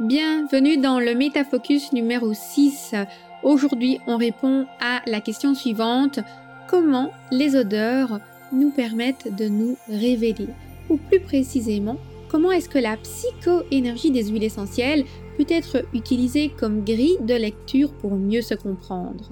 Bienvenue dans le Métafocus numéro 6. Aujourd'hui, on répond à la question suivante. Comment les odeurs nous permettent de nous révéler? Ou plus précisément, comment est-ce que la psycho-énergie des huiles essentielles peut être utilisée comme grille de lecture pour mieux se comprendre?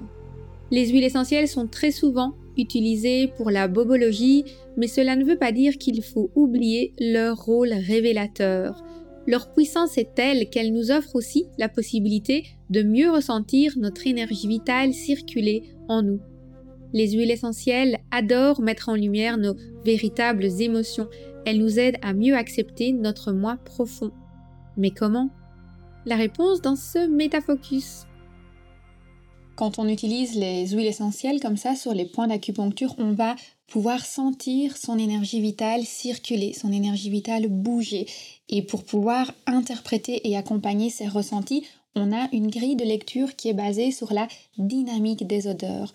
Les huiles essentielles sont très souvent utilisées pour la bobologie, mais cela ne veut pas dire qu'il faut oublier leur rôle révélateur. Leur puissance est telle qu'elle nous offre aussi la possibilité de mieux ressentir notre énergie vitale circuler en nous. Les huiles essentielles adorent mettre en lumière nos véritables émotions. Elles nous aident à mieux accepter notre moi profond. Mais comment? La réponse dans ce métafocus. Quand on utilise les huiles essentielles comme ça sur les points d'acupuncture, on va pouvoir sentir son énergie vitale circuler, son énergie vitale bouger. Et pour pouvoir interpréter et accompagner ces ressentis, on a une grille de lecture qui est basée sur la dynamique des odeurs.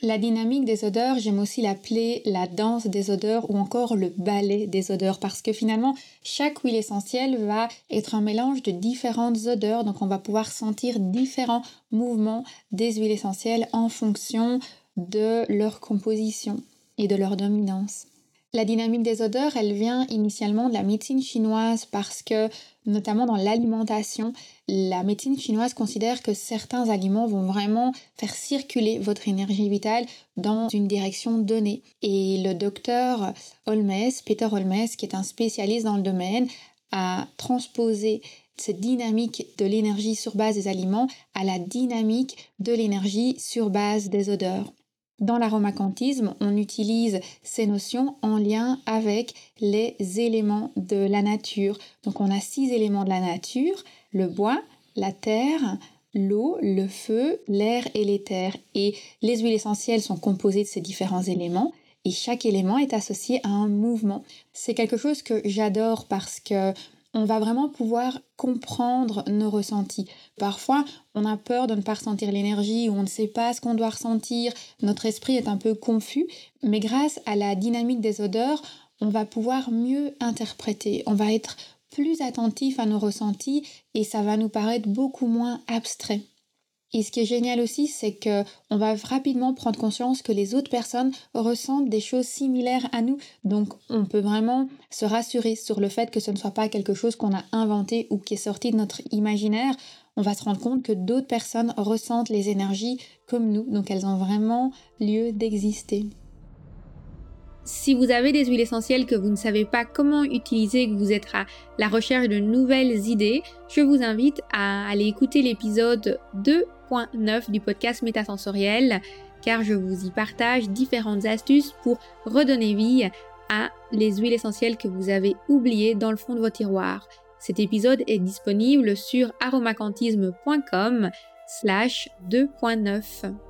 La dynamique des odeurs, j'aime aussi l'appeler la danse des odeurs ou encore le ballet des odeurs parce que finalement, chaque huile essentielle va être un mélange de différentes odeurs, donc on va pouvoir sentir différents mouvements des huiles essentielles en fonction de leur composition et de leur dominance. La dynamique des odeurs, elle vient initialement de la médecine chinoise parce que, notamment dans l'alimentation, la médecine chinoise considère que certains aliments vont vraiment faire circuler votre énergie vitale dans une direction donnée. Et le docteur Holmes, Peter Holmes, qui est un spécialiste dans le domaine, a transposé cette dynamique de l'énergie sur base des aliments à la dynamique de l'énergie sur base des odeurs. Dans l'aromacantisme, on utilise ces notions en lien avec les éléments de la nature. Donc on a six éléments de la nature, le bois, la terre, l'eau, le feu, l'air et l'éther. Et les huiles essentielles sont composées de ces différents éléments et chaque élément est associé à un mouvement. C'est quelque chose que j'adore parce que on va vraiment pouvoir comprendre nos ressentis. Parfois, on a peur de ne pas ressentir l'énergie ou on ne sait pas ce qu'on doit ressentir, notre esprit est un peu confus, mais grâce à la dynamique des odeurs, on va pouvoir mieux interpréter, on va être plus attentif à nos ressentis et ça va nous paraître beaucoup moins abstrait. Et ce qui est génial aussi, c'est que on va rapidement prendre conscience que les autres personnes ressentent des choses similaires à nous. Donc, on peut vraiment se rassurer sur le fait que ce ne soit pas quelque chose qu'on a inventé ou qui est sorti de notre imaginaire. On va se rendre compte que d'autres personnes ressentent les énergies comme nous. Donc, elles ont vraiment lieu d'exister. Si vous avez des huiles essentielles que vous ne savez pas comment utiliser, que vous êtes à la recherche de nouvelles idées, je vous invite à aller écouter l'épisode 2 du podcast Métasensoriel, car je vous y partage différentes astuces pour redonner vie à les huiles essentielles que vous avez oubliées dans le fond de vos tiroirs. Cet épisode est disponible sur aromacantisme.com slash 2.9.